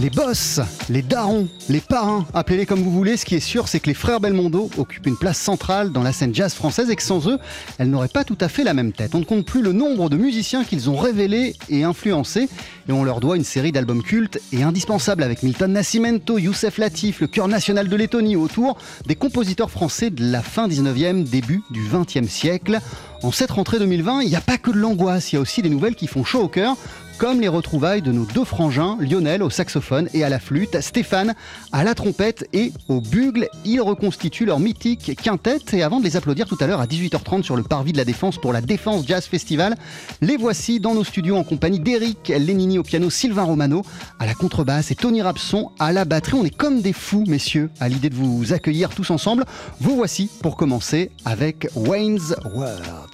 Les boss, les darons, les parrains, appelez-les comme vous voulez, ce qui est sûr, c'est que les frères Belmondo occupent une place centrale dans la scène jazz française et que sans eux, elle n'aurait pas tout à fait la même tête. On ne compte plus le nombre de musiciens qu'ils ont révélés et influencés, et on leur doit une série d'albums cultes et indispensables avec Milton Nascimento, Youssef Latif, le chœur national de Lettonie autour des compositeurs français de la fin 19e, début du 20e siècle. En cette rentrée 2020, il n'y a pas que de l'angoisse, il y a aussi des nouvelles qui font chaud au cœur comme les retrouvailles de nos deux frangins, Lionel au saxophone et à la flûte, Stéphane à la trompette et au bugle. Ils reconstituent leur mythique quintette et avant de les applaudir tout à l'heure à 18h30 sur le parvis de la Défense pour la Défense Jazz Festival, les voici dans nos studios en compagnie d'Eric Lénini au piano, Sylvain Romano à la contrebasse et Tony Rapson à la batterie. On est comme des fous, messieurs, à l'idée de vous accueillir tous ensemble. Vous voici pour commencer avec Wayne's World.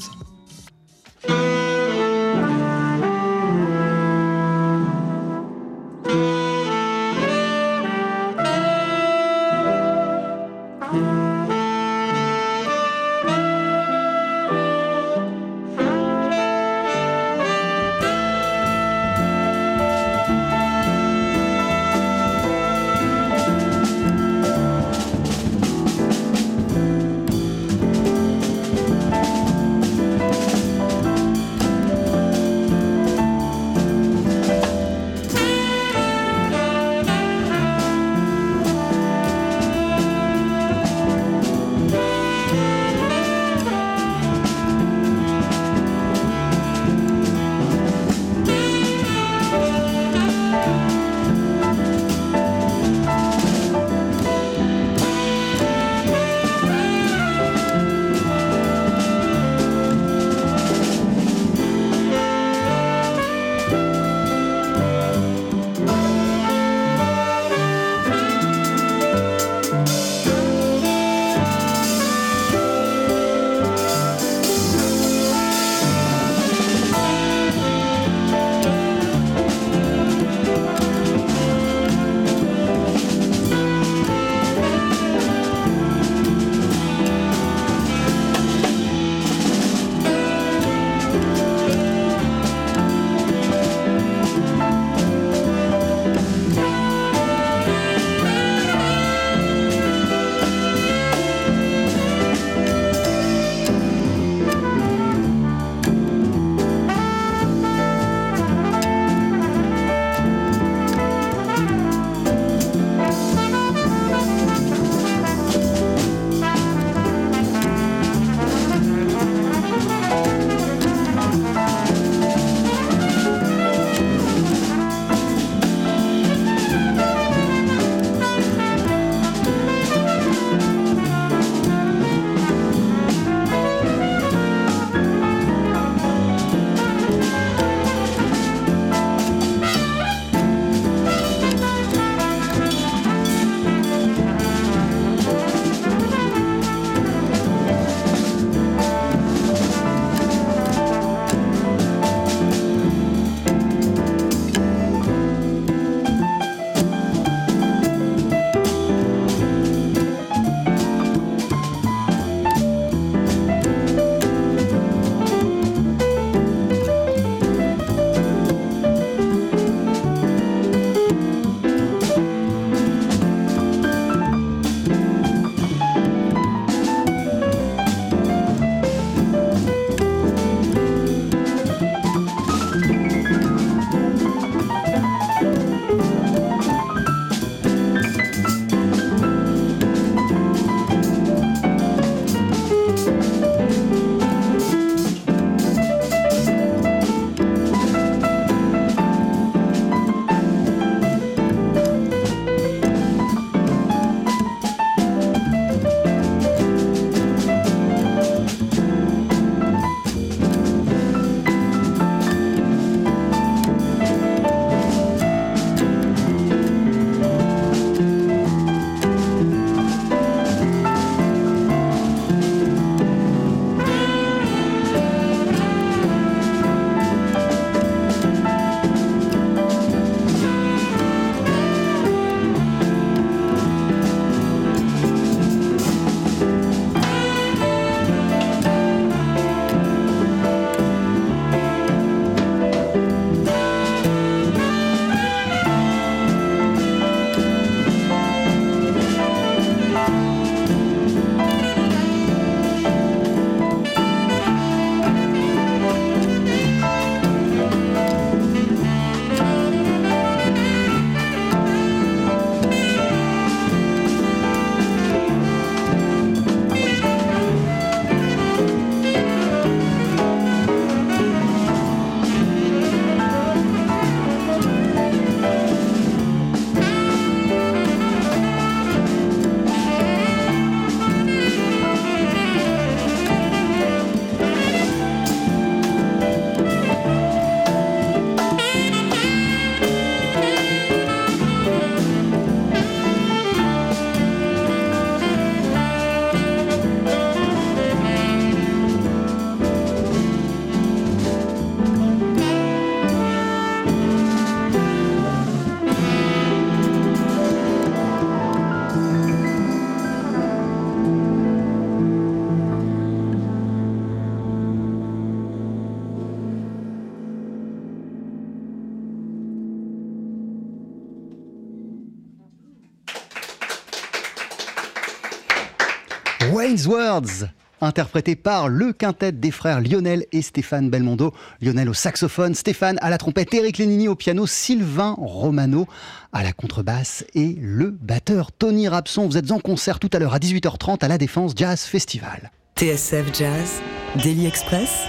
Interprété par le quintet des frères Lionel et Stéphane Belmondo. Lionel au saxophone, Stéphane à la trompette, Eric Lénini au piano, Sylvain Romano à la contrebasse et le batteur Tony Rapson. Vous êtes en concert tout à l'heure à 18h30 à la Défense Jazz Festival. TSF Jazz, Daily Express,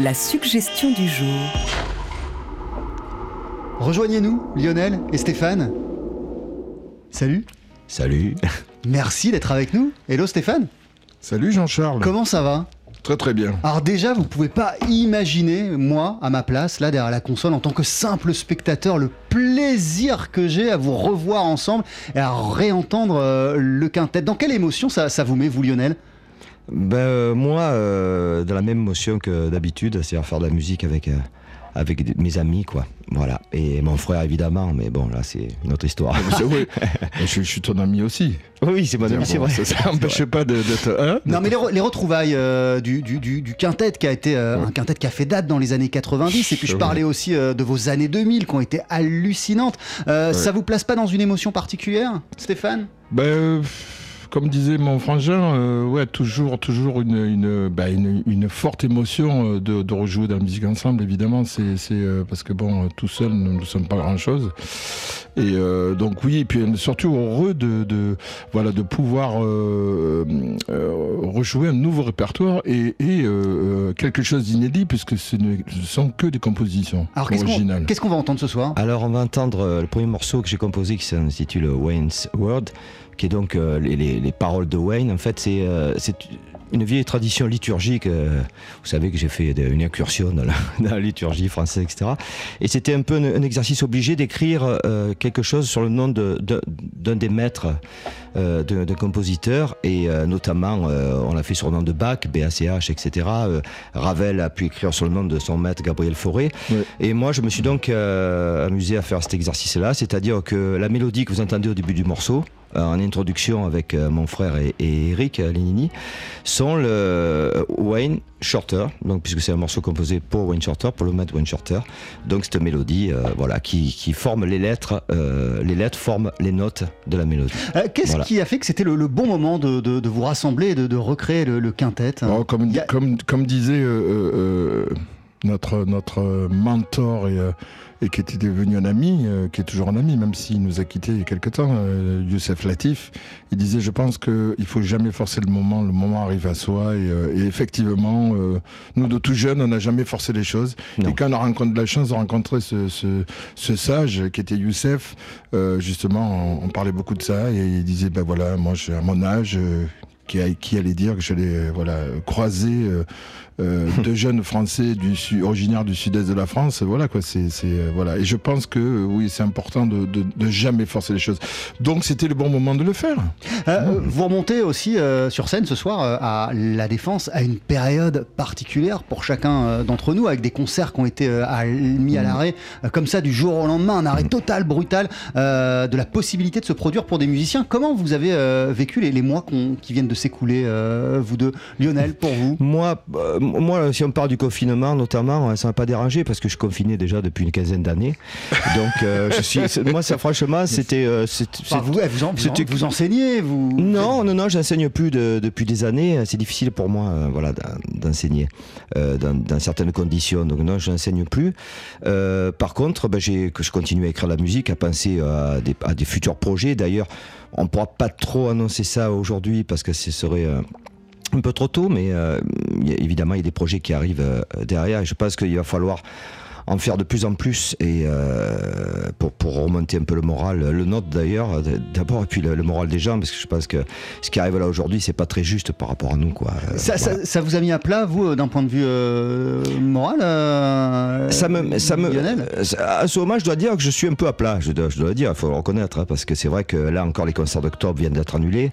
la suggestion du jour. Rejoignez-nous, Lionel et Stéphane. Salut. Salut. Merci d'être avec nous. Hello Stéphane. Salut Jean-Charles. Comment ça va? Très très bien. Alors déjà, vous pouvez pas imaginer, moi, à ma place, là derrière la console, en tant que simple spectateur, le plaisir que j'ai à vous revoir ensemble et à réentendre euh, le quintet. Dans quelle émotion ça, ça vous met, vous Lionel? Ben, euh, moi, euh, dans la même motion que d'habitude, c'est à faire de la musique avec, euh, avec des- mes amis, quoi. Voilà. Et mon frère, évidemment, mais bon, là, c'est une autre histoire. C'est vrai. Et je, je suis ton ami aussi. oui, c'est mon ami, c'est Bon, vrai. Ça n'empêche pas de- d'être. Non mais les, re- les retrouvailles euh, du, du- du- du quintet qui a été euh, un quintet qui a fait date dans les années 90 et puis je Ouais. parlais aussi euh, de vos années 2000 qui ont été hallucinantes. Euh, Ça vous place pas dans une émotion particulière, Stéphane? Ben, euh, comme disait mon frangin, euh, ouais, toujours, toujours une, une, une, une forte émotion euh, de, de rejouer de la musique ensemble, évidemment. C'est c'est, euh, parce que bon, tout seul, nous ne sommes pas grand-chose. Et euh, donc oui, et puis surtout heureux de, de voilà de pouvoir euh, euh, rejouer un nouveau répertoire et, et quelque chose d'inédit puisque ce ne sont que des compositions Alors qu'est-ce qu'on originales. qu'est-ce qu'on va entendre ce soir? Alors, on va entendre le premier morceau que j'ai composé qui s'intitule Wayne's World, qui est donc euh, les, les- les paroles de Wayne. En fait, c'est euh, une vieille tradition liturgique. euh, vous savez que j'ai fait une incursion dans la, dans la liturgie française, etc. Et c'était un peu un, un exercice obligé d'écrire quelque chose sur le nom de- de- d'un des maîtres d'un compositeur. Et notamment, on l'a fait sur le nom de Bach, BACH, etc. Ravel a pu écrire sur le nom de son maître Gabriel Fauré. Et moi, je me suis donc amusé à faire cet exercice-là, c'est-à-dire que la mélodie que vous entendez au début du morceau, en introduction avec euh, mon frère et, et Eric euh, Lénini, sont le euh, Wayne Shorter, donc puisque c'est un morceau composé pour Wayne Shorter, pour le maître Wayne Shorter. Donc cette mélodie, euh, voilà, qui, qui forme les lettres, euh, les lettres forment les notes de la mélodie. Euh, Qu'est-ce Voilà. qui a fait que c'était le, le bon moment de, de- de vous rassembler et de, de recréer le, le quintet Oh, comme, a- comme, comme disait euh, euh, euh, notre, notre mentor et, euh, et qui était devenu un ami, euh, qui est toujours un ami, même s'il nous a quittés il y a quelque temps, euh, Youssef Latif, il disait Je pense qu'il ne faut jamais forcer le moment, le moment arrive à soi. Et, euh, et effectivement, nous de tout jeunes, on n'a jamais forcé les choses. Non. Et quand on a rencontré de la chance de rencontrer ce, ce, ce sage qui était Youssef, justement, on, on parlait beaucoup de ça et il disait Ben voilà, moi, à mon âge. qui, allait dire que j'allais voilà, croiser euh, euh, deux jeunes Français du sud, originaires du sud-est de la France. Voilà quoi. C'est, c'est, euh, voilà. Et je pense que euh, oui, c'est important de, de, de jamais forcer les choses. Donc c'était le bon moment de le faire. Euh, vous remontez aussi euh, sur scène ce soir euh, à La Défense à une période particulière pour chacun euh, d'entre nous, avec des concerts qui ont été euh, à- mis à l'arrêt euh, comme ça du jour au lendemain, un arrêt total, brutal, euh, de la possibilité de se produire pour des musiciens. Comment vous avez euh, vécu les, les mois qui viennent de s'écouler, euh, vous deux? Lionel, pour vous? Moi, euh, moi, si on parle du confinement, notamment, euh, ça m'a pas dérangé parce que je confinais déjà depuis une quinzaine d'années. Donc, euh, je suis, c'est- moi, ça, franchement, c'était, euh, Enfin, vous, vous, en- vous, en- vous enseignez vous... Non, non, non, j'enseigne plus de- depuis des années. C'est difficile pour moi, euh, voilà, d'en- d'enseigner dans, dans certaines conditions. Donc non, je n'enseigne plus. Par contre, ben, je continue à écrire la musique, à penser à des, à des futurs projets. D'ailleurs, on ne pourra pas trop annoncer ça aujourd'hui parce que ce serait un peu trop tôt, mais euh, il y a- évidemment, il y a des projets qui arrivent euh, derrière. Et je pense qu'il va falloir en faire de plus en plus et euh, pour, pour remonter un peu le moral, le nôtre d'ailleurs, d- d'abord, et puis le, le moral des gens, parce que je pense que ce qui arrive là aujourd'hui, c'est pas très juste par rapport à nous. Quoi. Euh, Ça, ça- voilà. ça vous a mis à plat, vous, euh, d'un point de vue euh, moral euh, Ça me, ça me, à ce moment, je dois dire que je suis un peu à plat. Je dois, je dois le dire, il faut le reconnaître, hein, parce que c'est vrai que là encore, les concerts d'octobre viennent d'être annulés.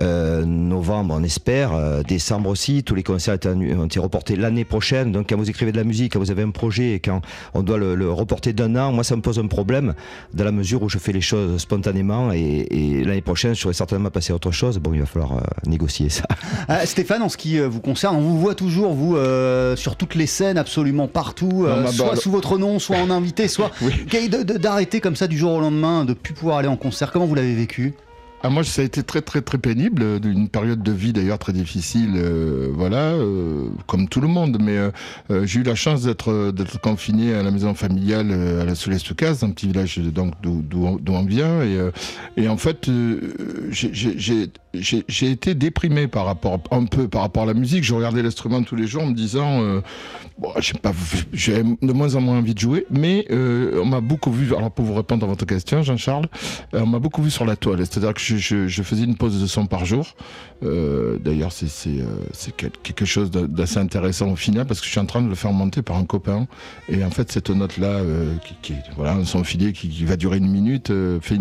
Euh, novembre, on espère. Euh, décembre aussi, tous les concerts ont été reportés l'année prochaine. Donc, quand vous écrivez de la musique, quand vous avez un projet et quand on doit le, le reporter d'un an, moi, ça me pose un problème dans la mesure où je fais les choses spontanément et, et l'année prochaine, je serai certainement passé à autre chose. Bon, il va falloir euh, négocier ça. Ah, Stéphane, en ce qui euh, vous concerne, on vous voit toujours, vous, euh, sur toutes les scènes, absolument partout, euh, Non, bah, soit bah, sous votre nom, soit en invité, soit de- d'arrêter comme ça du jour au lendemain, de plus pouvoir aller en concert. Comment vous l'avez vécu? Ah, moi, ça a été très, très, très pénible, d'une période de vie d'ailleurs très difficile, euh, voilà, euh, comme tout le monde. Mais euh, j'ai eu la chance d'être d'être confiné à la maison familiale à la Soulestoucase, un petit village donc d'où on vient. Et, et en fait, j'ai été déprimé par rapport un peu par rapport à la musique. Je regardais l'instrument tous les jours en me disant, bon, j'ai de moins en moins envie de jouer. Mais on m'a beaucoup vu. Alors pour vous répondre à votre question, Jean-Charles, on m'a beaucoup vu sur la toile. C'est-à-dire que je, faisais une pause de son par jour. Euh, d'ailleurs, c'est euh, quelque chose d'assez intéressant au final parce que je suis en train de le faire monter par un copain. Et en fait, cette note-là, euh, qui, voilà, un son filier qui, va durer une minute, fait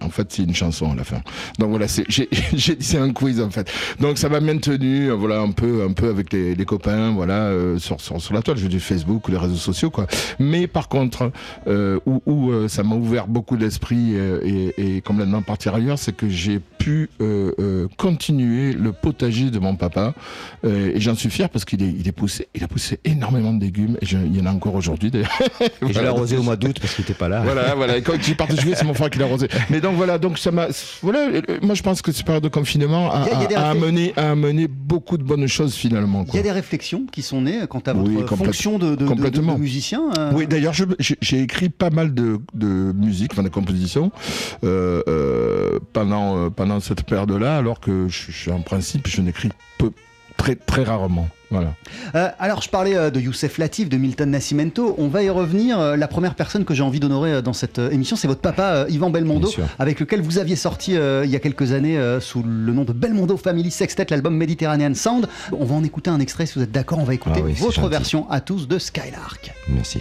en fait, c'est une chanson à la fin. Donc voilà, c'est un quiz en fait. Donc ça m'a maintenu, voilà, un peu, un peu avec les, copains, voilà, sur, sur, la toile, je du Facebook ou les réseaux sociaux, quoi. Mais par contre, où, ça m'a ouvert beaucoup d'esprit et, et complètement partir ailleurs, c'est que j'ai pu euh, euh, continuer le potager de mon papa euh, et j'en suis fier parce qu'il est, il est poussé, il a poussé énormément de légumes et il y en a encore aujourd'hui d'ailleurs. Et je l'ai arrosé au mois d'août parce qu'il n'était pas là. Voilà, voilà. quand il part jouer, c'est mon frère qui l'a arrosé. Mais donc voilà, donc ça m'a, voilà, moi je pense que cette période de confinement a, amené, a amené beaucoup de bonnes choses finalement. Il y a des réflexions qui sont nées quant à votre fonction de, de, de, musicien. Oui, d'ailleurs j'ai écrit pas mal de, musique, enfin de compositions. Euh, pendant, euh, pendant cette période-là, alors que je, en principe, je n'écris peu, très, très rarement. Voilà. Euh, alors, je parlais euh, de Youssef Latif, de Milton Nascimento. On va y revenir. la première personne que j'ai envie d'honorer dans cette émission, c'est votre papa, Yvan Belmondo, avec lequel vous aviez sorti il y a quelques années sous le nom de Belmondo Family Sextet, l'album Mediterranean Sound. On va en écouter un extrait si vous êtes d'accord. On va écouter ah votre version à tous de Skylark. Merci.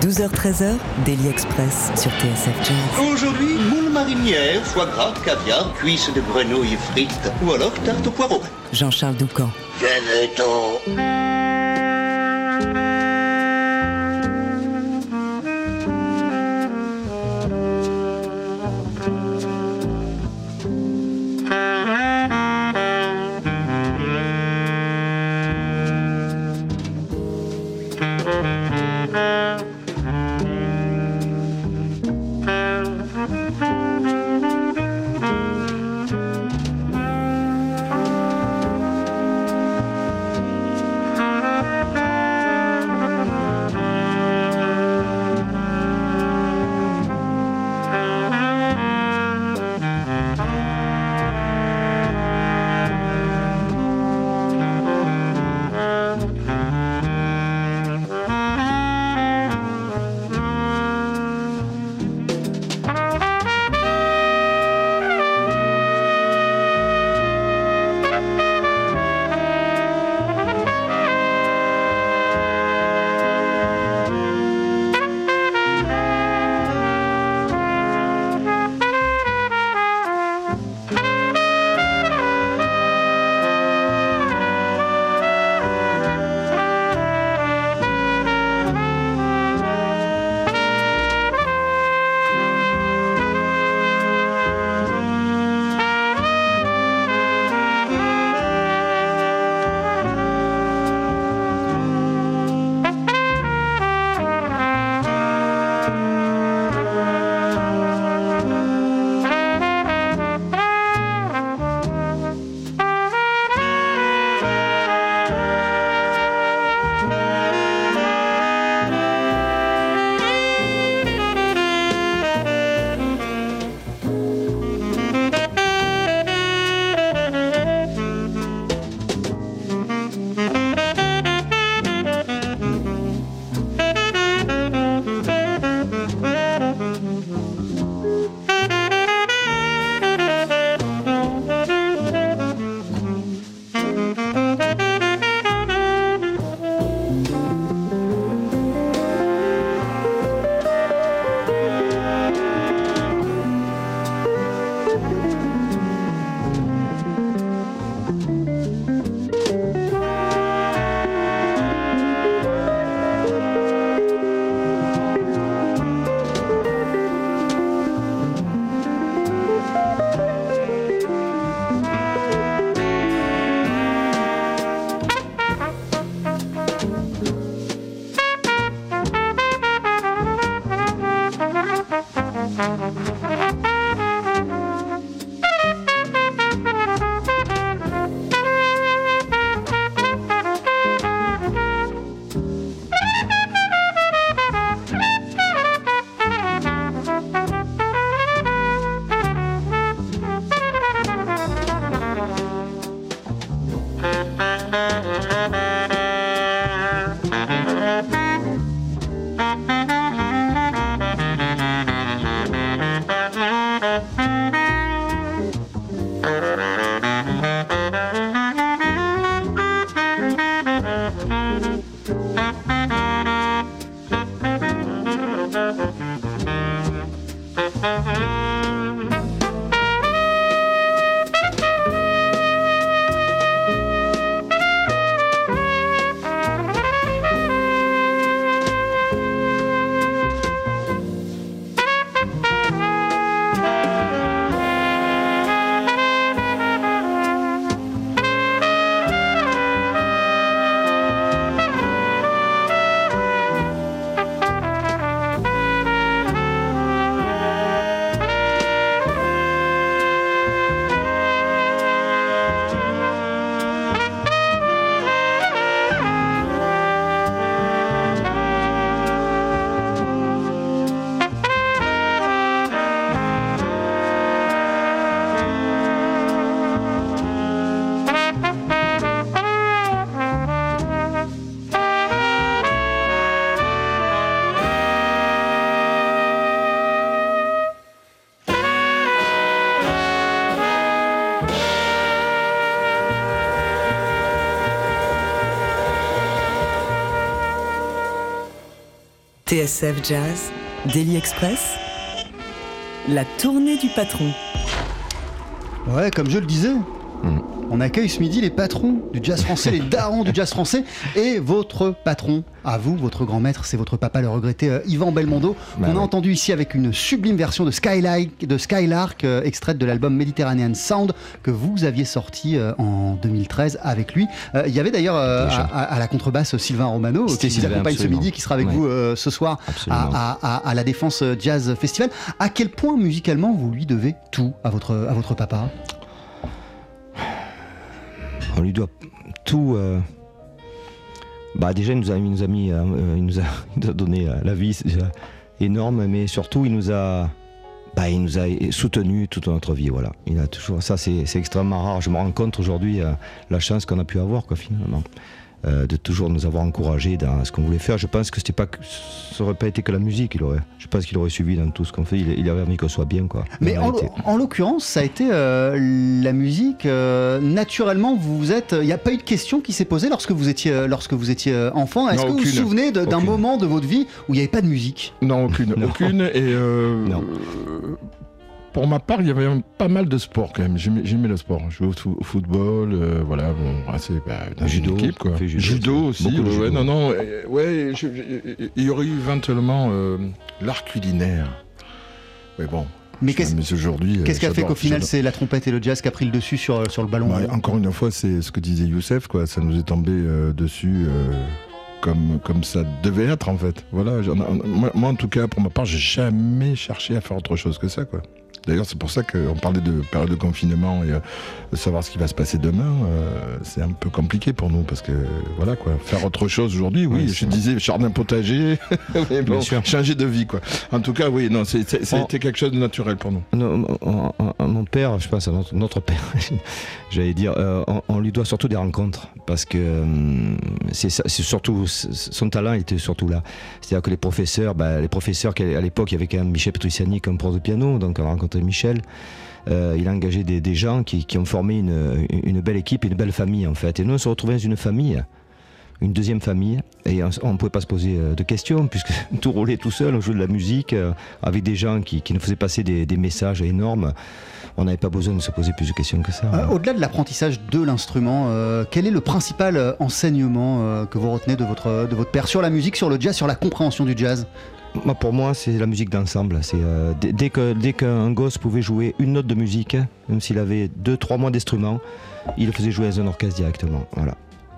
12h-13h, Daily Express sur TSF Jazz. Aujourd'hui, moule marinière, foie gras, caviar, cuisses de grenouille frites ou alors tarte au poireau. Jean-Charles Doucan. Venez-t'en. TSF Jazz, Daily Express, la tournée du patron. Ouais, comme je le disais. Mm. On accueille ce midi les patrons du jazz français, les darons du jazz français, et votre patron, à vous, votre grand maître, c'est votre papa, le regretté euh, Yvan Belmondo, Bah qu'on a entendu ici avec une sublime version de Skylark, de Skylark euh, extraite de l'album Mediterranean Sound que vous aviez sorti euh, en 2013 avec lui. Il y avait d'ailleurs à, à la contrebasse Sylvain Romano qui vous accompagne ce midi, qui sera avec Ouais. vous ce soir à, à- à la Défense Jazz Festival. À quel point musicalement vous lui devez tout à votre, à votre papa? On lui doit tout. euh, Bah déjà, il nous a, mis, euh, euh, il nous a, donné la vie, déjà énorme, mais surtout, il nous a, bah, il nous a soutenu toute notre vie. Voilà, il a toujours. Ça, c'est extrêmement rare. Je me rends compte aujourd'hui la chance qu'on a pu avoir, quoi, finalement. Euh, de toujours nous avoir encouragés dans ce qu'on voulait faire. Je pense que c'était pas, que- ça aurait pas été que la musique. Il aurait, je pense qu'il aurait suivi dans tout ce qu'on fait. Il, il avait envie qu'on soit bien, quoi. Mais en, l'occurrence, ça a été euh, la musique. euh, naturellement, vous vous êtes. Il n'y a pas eu de question qui s'est posée lorsque vous étiez, lorsque vous étiez enfant? Est-ce que vous vous souvenez d'un moment de votre vie où il n'y avait pas de musique? Non, aucune. Non. Aucune. Et euh, Non. Pour ma part, il y avait pas mal de sport quand même. J'aimais j'aimais le sport. Je jouais au, fo- au football, euh, voilà, bon, assez, bah, dans Judo, une équipe, quoi. judo Judo aussi. ouais, judo. non, non, euh, ouais, je- je- il y aurait eu éventuellement euh, l'art culinaire. Mais bon. Mais qu'est-ce aujourd'hui. euh, qu'est-ce qui a fait qu'au final, j'adore. c'est la trompette et le jazz qui a pris le dessus sur, sur le ballon Bah, encore une fois, c'est ce que disait Youssef, quoi. Ça nous est tombé euh, dessus euh, comme, comme ça devait être, en fait. Voilà. moi, moi, en tout cas, pour ma part, j'ai jamais cherché à faire autre chose que ça, quoi. D'ailleurs, c'est pour ça qu'on parlait de période de confinement et euh, de savoir ce qui va se passer demain. euh, c'est un peu compliqué pour nous parce que voilà quoi, faire autre chose aujourd'hui. Oui, Oui, je disais jardin potager, mais bon, Bien sûr. changer de vie quoi. En tout cas, oui, non, c'est, ça a été quelque chose de naturel pour nous. Non, mon- père, je pense à notre, notre père, j'allais dire, euh, on, on lui doit surtout des rencontres parce que c'est surtout son talent il était surtout là. C'est-à-dire que les professeurs, bah, les professeurs à l'époque il y avait quand même Michel Petrucciani comme prof de piano, donc on a rencontré Michel. Euh, il a engagé des, gens qui, ont formé une, belle équipe, une belle famille en fait. Et nous on se retrouvait dans une famille une deuxième famille et on ne pouvait pas se poser euh, de questions puisque tout roulait tout seul, on jouait de la musique euh, avec des gens qui, nous faisaient passer des, messages énormes. On n'avait pas besoin de se poser plus de questions que ça. Au-delà de l'apprentissage de l'instrument, quel est le principal enseignement que vous retenez de votre, de votre père sur la musique, sur le jazz, sur la compréhension du jazz? Moi, pour moi, c'est la musique d'ensemble. C'est euh, dès, que dès qu'un gosse pouvait jouer une note de musique, même s'il avait deux trois mois d'instrument, il le faisait jouer dans un orchestre directement. Voilà.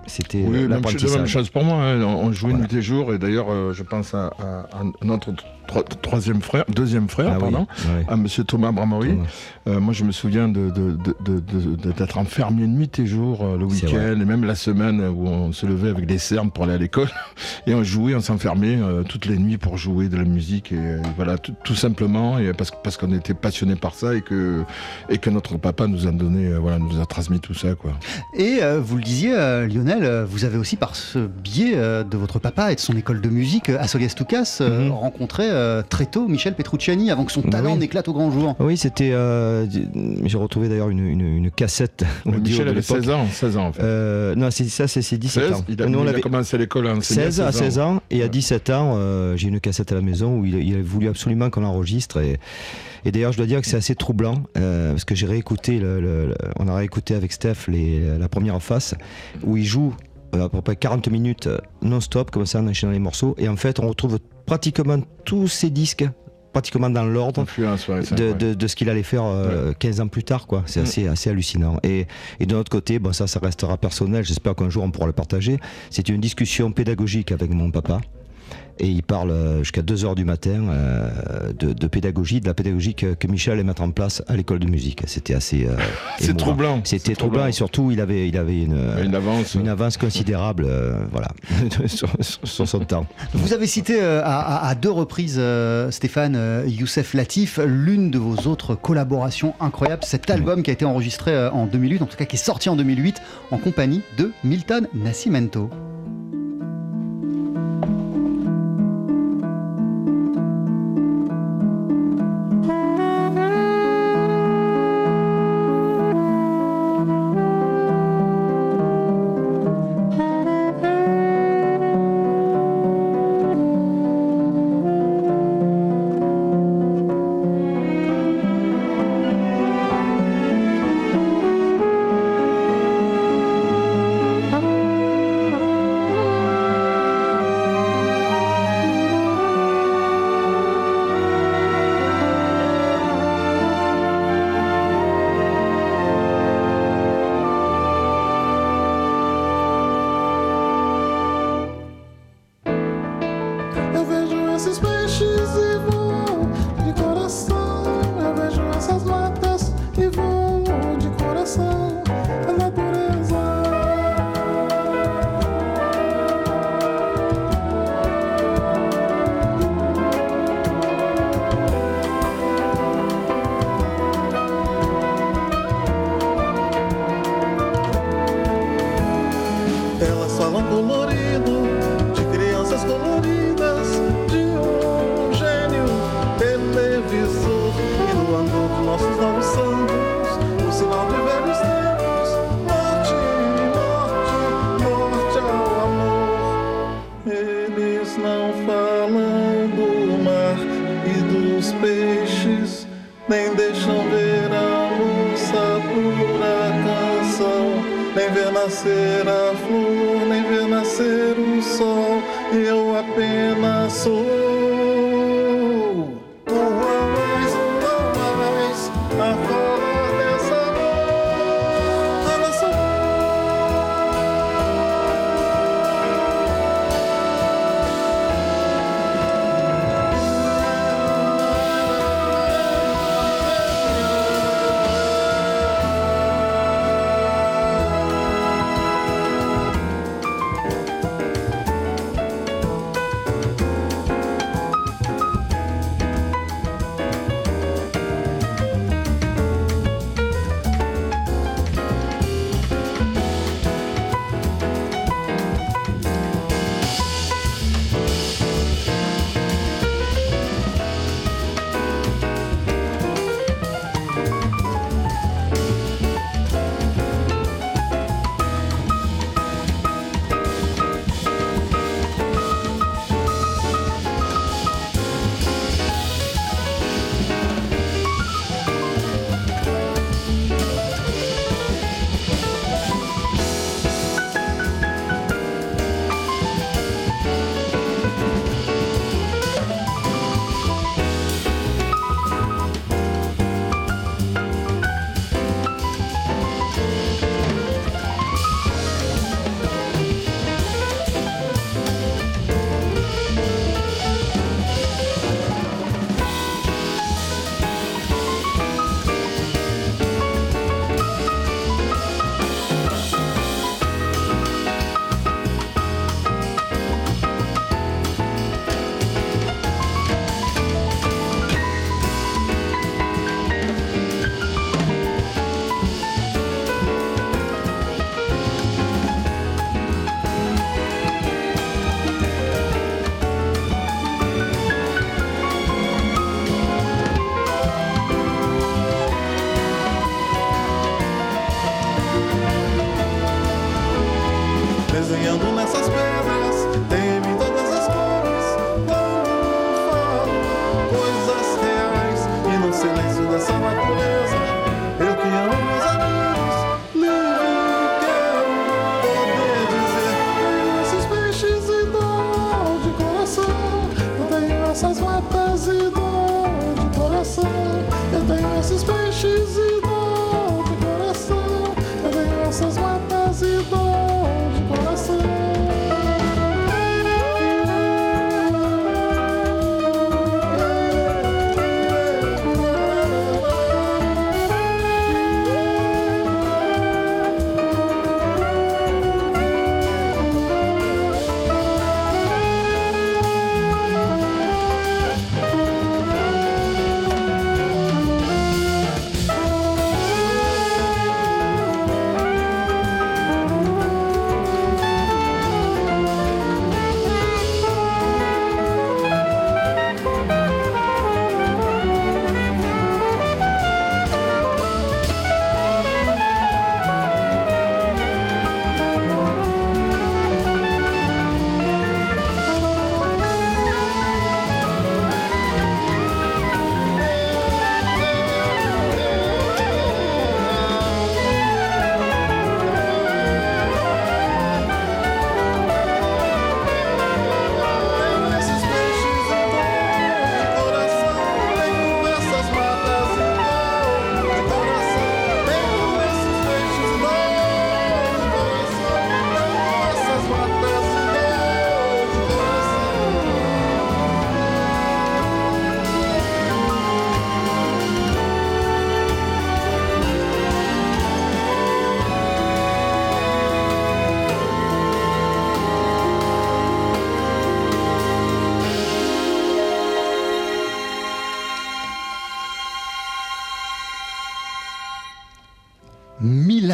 C'était Oui, euh, même, chose- même chose pour moi. hein. On, on jouait Voilà. nuit et jour, et d'ailleurs, euh, je pense à, à- à notre tro- troisième frère, deuxième frère, Ah oui, pardon, ouais. à Monsieur Thomas Bramori. Thomas. Euh, moi, je me souviens de, de- de- de- de- de- d'être enfermé nuit et jour euh, le week-end, et même la semaine où on se levait avec des cernes pour aller à l'école, et on jouait, on s'enfermait euh, toutes les nuits pour jouer de la musique, et euh, voilà, tout, simplement, et parce, qu'on était passionné par ça, et que, et que notre papa nous a donné, euh, voilà, nous a transmis tout ça, quoi. Et euh, vous le disiez, euh, Lionel, vous avez aussi par ce biais euh, de votre papa et de son école de musique à Solias Toucas rencontré euh, très tôt Michel Petrucciani avant que son Bah talent oui. n'éclate au grand jour. Oui, c'était. euh, J'ai retrouvé d'ailleurs une, une, une cassette audio Michel de avait l'époque. 16 ans, 16 ans en fait. Euh, non, c'est ça, c'est c'est 17 16, ans. il a, Nous, on il a avait commencé à l'école à enseigner 16 à 16 ans, et à Ouais. 17 ans, euh, j'ai une cassette à la maison où il, il a voulu absolument qu'on l'enregistre. Et, et d'ailleurs, je dois dire que c'est assez troublant euh, parce que j'ai réécouté, le, le- le- on a réécouté avec Steph les, la première face où il joue à peu près 40 minutes non-stop, comme ça en enchaînant les morceaux. Et en fait, on retrouve pratiquement tous ces disques, pratiquement dans l'ordre de, ouais. de- de ce qu'il allait faire euh, 15 ans plus tard. quoi. C'est Mm. assez, assez hallucinant. Et, et de notre côté, bon, ça, ça restera personnel. J'espère qu'un jour on pourra le partager. C'était une discussion pédagogique avec mon papa. Et il parle euh, jusqu'à 2h du matin euh, de, de pédagogie, de la pédagogie que, que Michel allait mettre en place à l'école de musique. C'était assez. euh, C'est troublant. C'était troublant et surtout, il avait, il avait une, avance. une avance considérable euh, voilà, sur, sur son temps. Vous avez cité euh, à, à- à deux reprises, euh, Stéphane, euh, Youssef Latif, l'une de vos autres collaborations incroyables, cet album qui a été enregistré euh, en 2008, en tout cas qui est sorti en 2008, en compagnie de Milton Nascimento.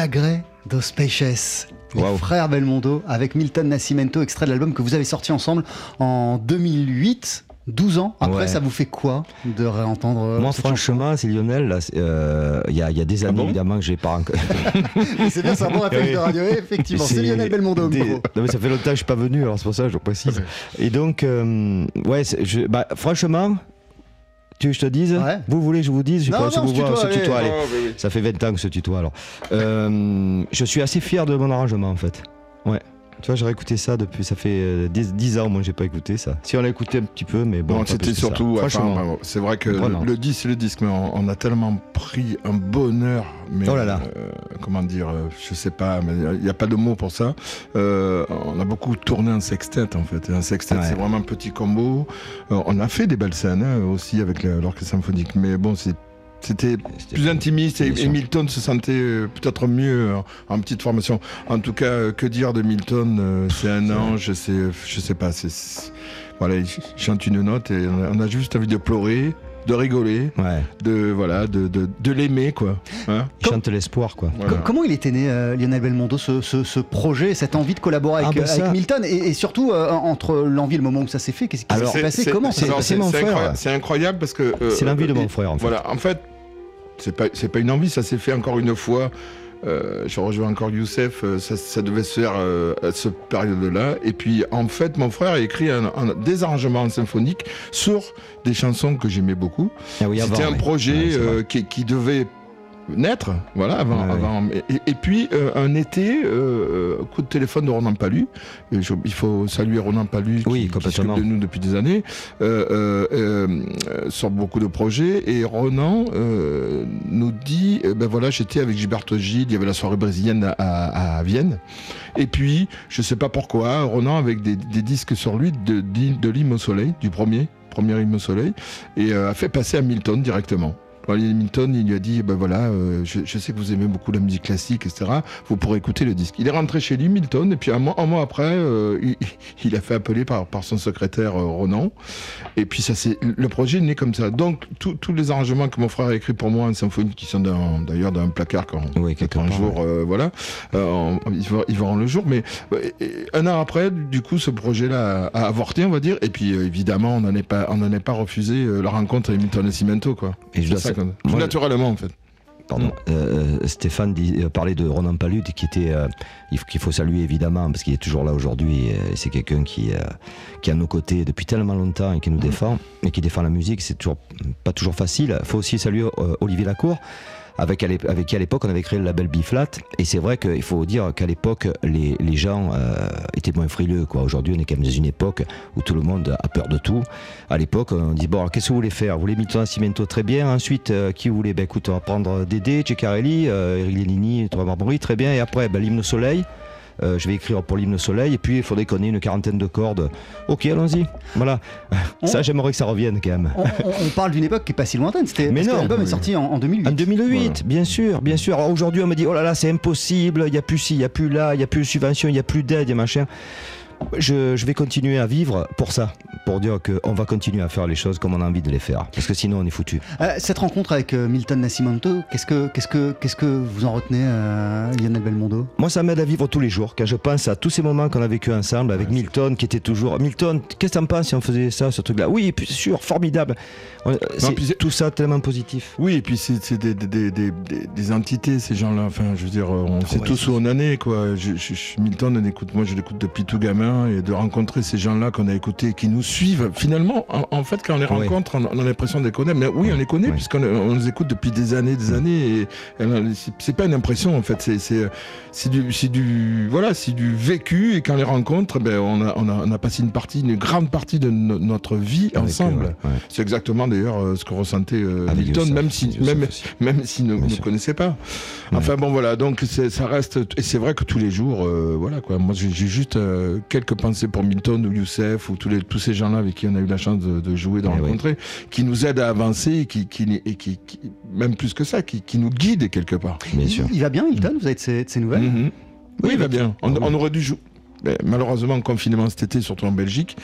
Milagre dos Peixes. Les Waouh. frères Belmondo avec Milton Nascimento, extrait de l'album que vous avez sorti ensemble en 2008. 12 ans après, Ouais. ça vous fait quoi de réentendre euh, Moi, franchement, c'est Lionel. euh, Il y, a, il y a des années, bon évidemment, que j'ai pas encore. C'est bien, c'est un bon réflexe de radio, et effectivement. C'est Lionel Belmondo des-. Non, mais ça fait longtemps que je suis pas venu, alors c'est pour ça que je précise. Et donc, euh, ouais, je- bah, franchement, tu veux que je te dise? Ouais. Vous voulez que je vous dise? Je Non, commence à non, vous se tutoie, allez. Ça fait 20 ans que se tutoie alors. Euh, je suis assez fier de mon arrangement en fait. Ouais. Tu vois, j'ai réécouté ça depuis, ça fait euh, 10, 10 ans, moi j'ai pas écouté ça. Si on l'a écouté un petit peu, mais bon. C'était surtout. bah, c'est vrai que le, le disque, c'est le disque, mais on, on a tellement pris un bonheur. Mais, Oh là là. euh, comment dire euh, Je sais pas, mais il n'y a pas de mots pour ça. Euh, on a beaucoup tourné un sextet, en fait. Un sextet, Ouais. c'est vraiment un petit combo. Euh, on a fait des belles scènes hein, aussi avec l'orchestre symphonique, mais bon, c'est. C'était plus intimiste et. Milton se sentait euh, peut-être mieux en, en petite formation. En tout cas, euh, que dire de Milton euh, C'est un ange, c'est, je sais pas, c'est, voilà, il ch- chante une note et on a, on a juste envie de pleurer, de rigoler, Ouais. de voilà, de, de, de l'aimer quoi. Hein Il chante l'espoir, quoi. Voilà. Comment il était né, euh, Lionel Belmondo, ce, ce- ce projet, cette envie de collaborer Ah, avec, bah, avec ça- Milton et, et surtout euh, entre l'envie et le moment où ça s'est fait, qu'est-ce qui s'est passé C'est- Comment c'est- mon frère. c'est incroyable parce que euh, C'est l'envie de euh, mon frère, en fait. Voilà, en fait, c'est pas c'est pas une envie, ça s'est fait encore une fois. Euh, je rejoins encore Youssef, euh, ça, ça devait se faire euh, à cette période-là. Et puis, en fait, mon frère a écrit un, un- des arrangements symphoniques sur des chansons que j'aimais beaucoup. Ah oui, C'était un projet Ouais, euh, qui devait naître, voilà, avant. Avant et, et puis euh, un été, euh, euh, coup de téléphone de Ronan Palu. Et je- il faut saluer Ronan Palu qui, Oui, qui s'occupe de nous depuis des années, euh, euh, euh, sur beaucoup de projets. Et Ronan euh, nous dit, eh ben voilà, j'étais avec Gilberto Gil, il y avait la soirée brésilienne à, à- à Vienne. Et puis, je sais pas pourquoi, Ronan avec des, des disques sur lui de, de, de l'hymne au soleil, du premier, premier hymne au soleil, et euh, a fait passer à Milton directement. Voilà, Milton, il lui a dit, ben voilà, euh, je, je sais que vous aimez beaucoup la musique classique, etc. Vous pourrez écouter le disque. Il est rentré chez lui, Milton, et puis un mois, un mois après, euh, il, il a fait appeler par, par son secrétaire euh, Ronan. Et puis ça, c'est le projet est né comme ça. Donc tous tous les arrangements que mon frère a écrits pour moi en symphonie, qui sont d'ailleurs dans un placard quand Oui, un jour, euh, voilà, euh, en- ils, verront, le jour. Mais un an après, du coup, ce projet-là a, a avorté, on va dire. Et puis évidemment, on n'en est pas, on n'en est pas refusé euh, la rencontre avec Milton quoi. Et je dois ça tout naturellement, en fait. Pardon. Euh, Stéphane dit- euh, parlait de Ronan Palud, qui était, euh, il faut- qu'il faut saluer évidemment, parce qu'il est toujours là aujourd'hui. et, euh, c'est quelqu'un qui, euh, qui est à nos côtés depuis tellement longtemps et qui nous défend, et qui défend la musique. C'est toujours pas toujours facile. Il faut aussi saluer euh, Olivier Lacour. Avec, qui à l'époque on avait créé le label Biflat et c'est vrai qu'il faut dire qu'à l'époque les, gens euh, étaient moins frileux. Aujourd'hui on est quand même dans une époque où tout le monde a peur de tout. À l'époque on dit bon qu'est-ce que vous voulez faire? Vous voulez Milton Nascimento très bien. Ensuite euh, qui vous voulez? Ben écoute on va prendre Dédé, Ceccarelli, euh, Eric Lénini, Thomas Marbury très bien et après ben, l'hymne au soleil. Euh, je vais écrire pour l'hymne au soleil et puis il faudrait qu'on ait une quarantaine de cordes. Ok allons-y. Voilà. Ça j'aimerais que ça revienne quand même. on, on- on parle d'une époque qui est pas si lointaine. C'était Mais non. l'album est sorti en, en 2008. En 2008, Voilà. bien sûr, bien sûr. Alors aujourd'hui, on me dit, oh là là, c'est impossible, il n'y a plus ci, il n'y a plus là, il n'y a plus de subvention, il n'y a plus d'aide, il y a machin. Je, je vais continuer à vivre pour ça, pour dire qu'on va continuer à faire les choses comme on a envie de les faire. Parce que sinon, on est foutu. Euh, cette rencontre avec euh, Milton Nascimento, qu'est-ce que, qu'est-ce que, qu'est-ce que vous en retenez, euh, Lionel Belmondo? Moi, ça m'aide à vivre tous les jours. Quand je pense à tous ces moments qu'on a vécu ensemble avec Milton, qui était toujours. Milton, qu'est-ce que t'en penses si on faisait ça, ce truc-là? Oui, puis c'est sûr, formidable. On- c'est puis c'est- tout ça tellement positif. Oui, et puis c'est c'est des, des, des, des, des- des entités, ces gens-là. Enfin, je veux dire, on sait ouais, tous où on en est, quoi. Je, je- je- Milton, on écoute, moi, je l'écoute depuis tout gamin, et de rencontrer ces gens-là qu'on a écoutés, qui nous suivent. Finalement, en, en fait, quand on les Oui. rencontre, on, on a l'impression de les connaître. Mais oui, on les connaît, Oui. puisqu'on on les écoute depuis des années, des années, et, et c'est- pas une impression, en fait. C'est- du, du, voilà, c'est du vécu, et quand on les rencontre, ben, on, a, on, a, on a passé une partie, une grande partie de no- notre vie Avec, ensemble. euh, ouais. C'est exactement d'ailleurs euh, ce que ressentait euh, Milton, Youssef, même si, Youssef même, aussi. même s'il ne sûr. connaissait pas. Enfin bon voilà, donc ça reste, et c'est vrai que tous les jours, euh, voilà quoi. Moi j'ai j'ai juste euh, quelques pensées pour Milton ou Youssef ou tous, les, tous ces gens-là avec qui on a eu la chance de, de jouer, de Eh oui. rencontrer, qui nous aident à avancer, et qui, qui, et qui, qui- même plus que ça, qui, qui nous guident quelque part. Bien sûr. Il, il va bien, Milton Vous avez de ses, de ses nouvelles Mhm. Oui, il va bien. On, ah on aurait dû jouer. mais malheureusement, en confinement cet été, surtout en Belgique,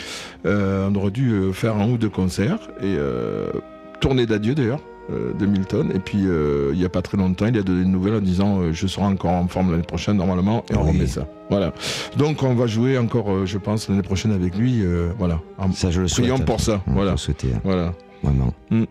euh, on aurait dû euh, faire un ou deux concerts et euh, tournée d'adieu d'ailleurs. Euh, de Milton. Et puis, euh, il n'y a pas très longtemps, il a donné une nouvelle en disant euh, Je serai encore en forme l'année prochaine, normalement, et on Oui. remet ça. Voilà. Donc, on va jouer encore, je pense, l'année prochaine avec lui. voilà. En- Ça, je le souhaite. Prions pour ça. On Voilà. souhaiter, hein, Voilà. vraiment. extrait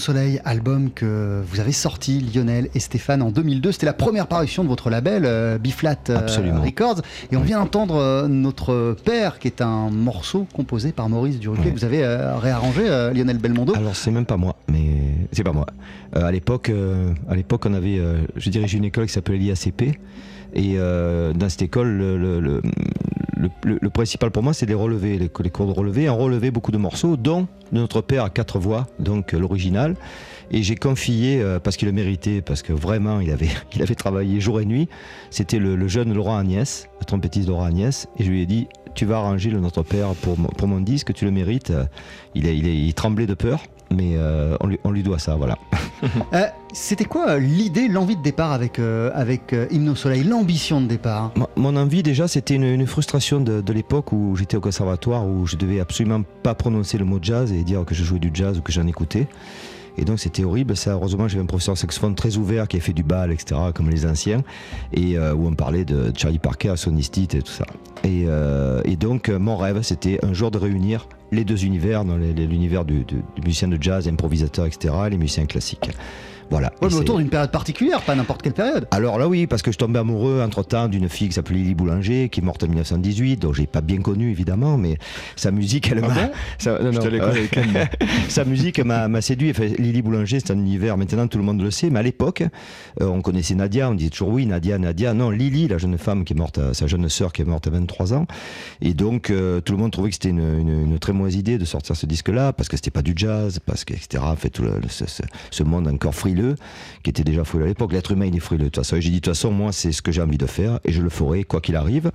Soleil, album que vous avez sorti, Lionel et Stéphane, en 2002. C'était la première parution de votre label, euh, Biflat euh. Records. Et on vient d'entendre euh, Notre Père, qui est un morceau composé par Maurice que vous avez euh, réarrangé, Lionel Belmondo. Alors c'est même pas moi, mais c'est pas moi. À l'époque, à l'époque, on avait, je dirigeais une école qui s'appelait l'IACP, et euh, dans cette école, le, principal pour moi, c'est les relevés, les, cours de relevé. On relevait beaucoup de morceaux, dont Notre Père à quatre voix, donc l'original. Et j'ai confié, euh, parce qu'il le méritait, parce que vraiment il avait, il avait travaillé jour et nuit, c'était le, jeune Laurent Agnès, le trompettiste Laurent Agnès, et je lui ai dit, tu vas arranger le Notre Père pour, mon- disque, tu le mérites. Il tremblait de peur. Mais euh, on, lui, on lui doit ça, voilà. Euh, C'était quoi euh, l'idée, l'envie de départ avec, euh, avec Hymne au Soleil, l'ambition de départ? Mo- Mon envie déjà, c'était une, une frustration de, de l'époque où j'étais au conservatoire, où je devais absolument pas prononcer le mot jazz et dire que je jouais du jazz ou que j'en écoutais. Et donc c'était horrible. Ça, heureusement, j'avais un professeur saxophone très ouvert qui a fait du bal, etc., comme les anciens, et euh, où on parlait de Charlie Parker, Sonny Stitt et tout ça. Et, euh, donc euh, mon rêve, c'était un jour de réunir les deux univers, l'univers du, du- du musicien de jazz, improvisateur, etc., et les musiciens classiques. Voilà. Ouais, Et mais c'est- autour d'une période particulière, pas n'importe quelle période. alors là oui, parce que je tombais amoureux entre-temps d'une fille qui s'appelait Lily Boulanger, qui est morte en 1918, dont j'ai pas bien connu évidemment, mais sa musique, elle Ah m'a... bon? sa, non, non, moi. sa musique m'a séduit. Enfin, Lily Boulanger, c'est un univers, maintenant tout le monde le sait, mais à l'époque, euh, on connaissait Nadia, on disait toujours oui, Nadia, Nadia. Non, Lily, la jeune femme qui est morte, à- sa jeune sœur qui est morte à 23 ans. Et donc, euh, tout le monde trouvait que c'était une, une- une très mauvaise idée de sortir ce disque-là, parce que c'était pas du jazz, parce que, etc. Fait, tout le- le- ce, ce- ce monde encore frileux, qui était déjà frileux à l'époque. L'être humain, il est frileux de toute façon. Et j'ai dit, de toute façon, moi, c'est ce que j'ai envie de faire, et je le ferai, quoi qu'il arrive.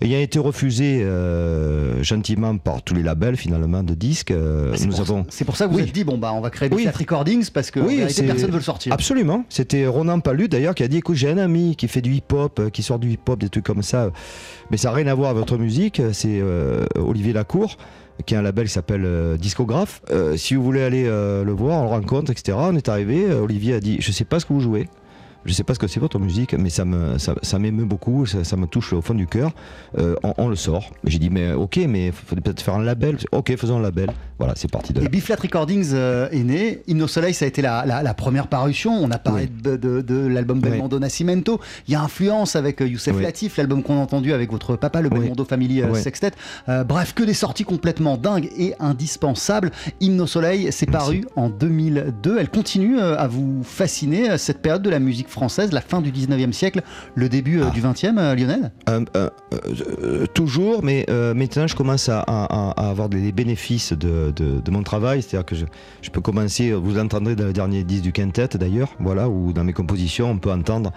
Et il a été refusé euh, gentiment par tous les labels, finalement, de disques. Euh, C'est nous pour, avons... c'est pour ça que vous Oui. êtes dit, bon, bah, on va créer des Oui. Recordings parce que en Oui, c'est- personne ne veut le sortir. Absolument. C'était Ronan Palu d'ailleurs qui a dit écoute, j'ai un ami qui fait du hip-hop, euh, qui sort du hip-hop, des trucs comme ça, mais ça n'a rien à voir avec votre musique. C'est euh, Olivier Lacour qui a un label qui s'appelle euh, Discographe. Euh, si vous voulez aller euh, le voir, on le rencontre, etc. On est arrivé. Olivier a dit je sais pas ce que vous jouez. Je sais pas ce que c'est votre musique, mais ça me ça, ça m'émeut beaucoup, ça, ça me touche au fond du cœur. Euh, on, on le sort. J'ai dit mais ok, mais il faudrait peut-être faire un label. Ok, faisons un label. Voilà, c'est parti de là. Et Biflat Recordings euh, est né. Hymne au Soleil, ça a été la, la- la première parution. On a parlé de, de- de l'album Oui. Belmondo Nascimento. Il y a influence avec euh, Youssef Oui. Latif, l'album qu'on a entendu avec votre papa, le Oui. Belmondo Family Oui. Sextet. Euh, bref, que des sorties complètement dingues et indispensables. Hymne au Soleil, c'est paru en 2002. Elle continue à vous fasciner, cette période de la musique française, la fin du 19e siècle, le début euh, Ah. du 20e, euh, Lionel? Euh, toujours, mais maintenant je commence à, à- à avoir des bénéfices de, de- de mon travail. C'est-à-dire que je, je peux commencer, vous l'entendrez dans le dernier disque du quintet d'ailleurs, voilà, où dans mes compositions on peut entendre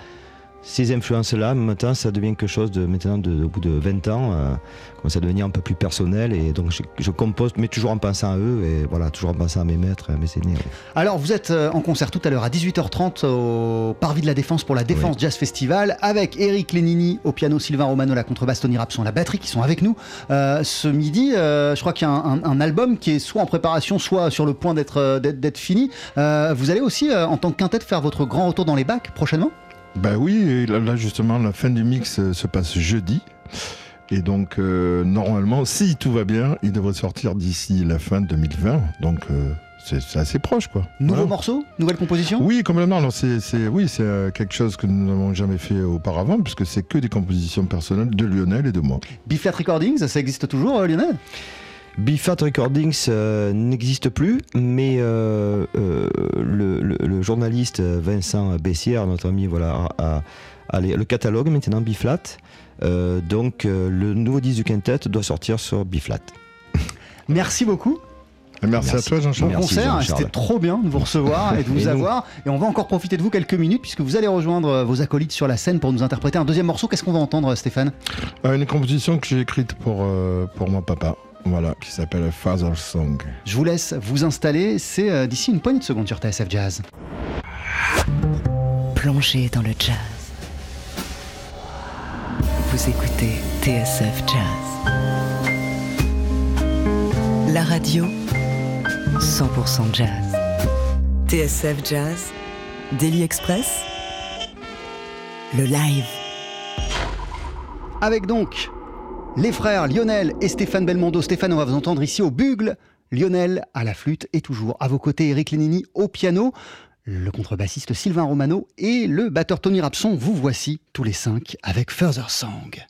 ces influences-là. Maintenant ça devient quelque chose de maintenant, de, au bout de 20 ans, euh, commence à devenir un peu plus personnel. Et donc je, je compose, mais toujours en pensant à eux, et voilà, toujours en pensant à mes maîtres, à mes aînés. ouais. Alors, vous êtes euh, en concert tout à l'heure à 18h30 au Parvis de la Défense pour la Défense Jazz Festival avec Eric Lénini au piano, Sylvain Romano, la contrebasse, Tony Rapson, la batterie qui sont avec nous. Euh, ce midi, euh, je crois qu'il y a un, un- un album qui est soit en préparation, soit sur le point d'être fini. Vous allez aussi, en tant que quintette, faire votre grand retour dans les bacs prochainement? Bah oui, là, justement, la fin du mix euh, se passe jeudi. Et donc, euh, normalement, si tout va bien, il devrait sortir d'ici la fin 2020. Donc, euh, c'est assez proche, quoi. Nouveau Voilà. morceau Nouvelle composition Oui, complètement. Alors, c'est, oui, c'est euh, quelque chose que nous n'avons jamais fait auparavant, puisque c'est que des compositions personnelles de Lionel et de moi. Biflat Recordings, ça existe toujours, Lionel? Bifat Recordings euh, n'existe plus, mais euh, euh, le, le- le journaliste Vincent Bessière, notre ami, voilà, a, a les- le catalogue maintenant Biflat. Euh, donc euh, le nouveau disque du quintet doit sortir sur Biflat. Merci beaucoup. Merci, Merci. à toi, Bon Jean-Charles. Concert, c'était trop bien de vous recevoir et de vous Et nous. avoir. Et on va encore profiter de vous quelques minutes puisque vous allez rejoindre vos acolytes sur la scène pour nous interpréter un deuxième morceau. Qu'est-ce qu'on va entendre, Stéphane? Euh, une composition que j'ai écrite pour, euh, pour mon papa, voilà, qui s'appelle Father's Song. Je vous laisse vous installer. C'est euh, d'ici une poignée de secondes sur TSF Jazz. Plongez dans le jazz. Vous écoutez TSF Jazz. La radio 100% jazz. TSF Jazz, Daily Express, le live. Avec donc les frères Lionel et Stéphane Belmondo. Stéphane, on va vous entendre ici au bugle. Lionel à la flûte et toujours à vos côtés Eric Lénini au piano. Le contrebassiste Sylvain Romano et le batteur Tony Rapson, vous voici tous les cinq avec Further Song.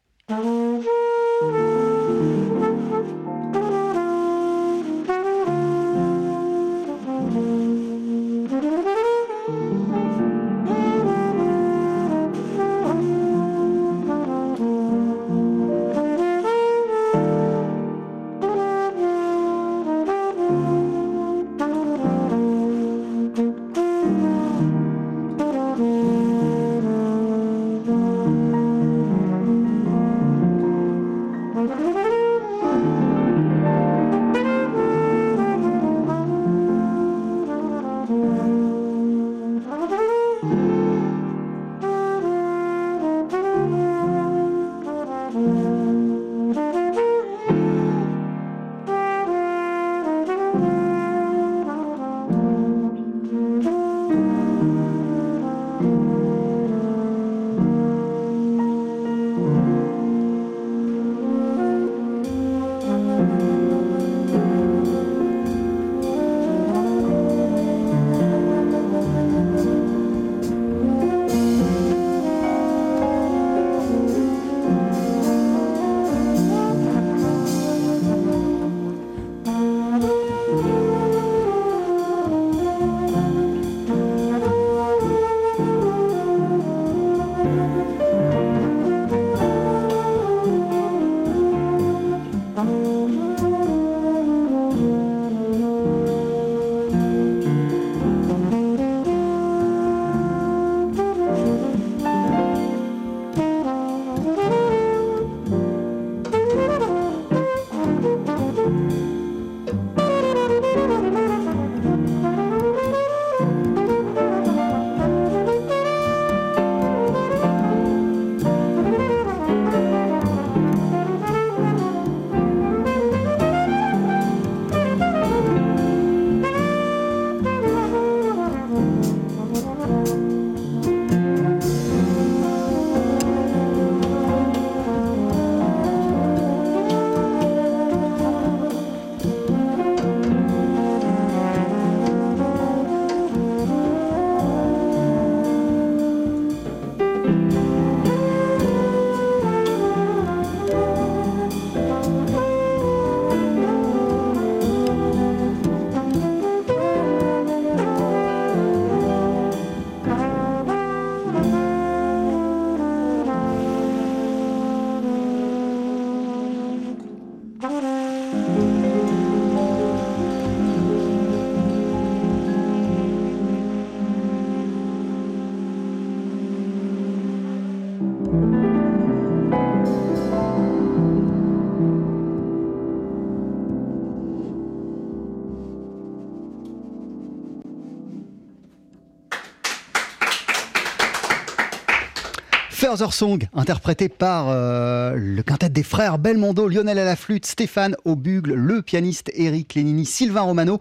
Further Song, interprété par euh, le quintet des frères Belmondo, Lionel à la flûte, Stéphane au bugle, le pianiste Eric Lénini, Sylvain Romano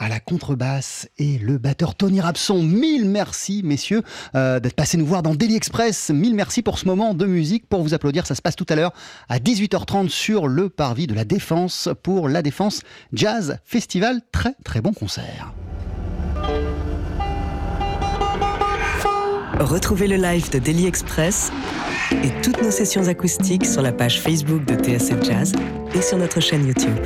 à la contrebasse et le batteur Tony Rapson. Mille merci, messieurs, euh, d'être passés nous voir dans Daily Express. Mille merci pour ce moment de musique. Pour vous applaudir, ça se passe tout à l'heure à 18h30 sur le parvis de la Défense pour la Défense Jazz Festival. Très très bon concert. Retrouvez le live de Daily Express et toutes nos sessions acoustiques sur la page Facebook de TSF Jazz et sur notre chaîne YouTube.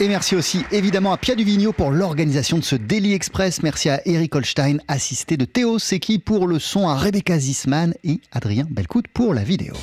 Et merci aussi évidemment à Pia Duvigneau pour l'organisation de ce Daily Express. Merci à Eric Holstein, assisté de Théo Seki pour le son, à Rebecca Zisman et Adrien Belcout pour la vidéo.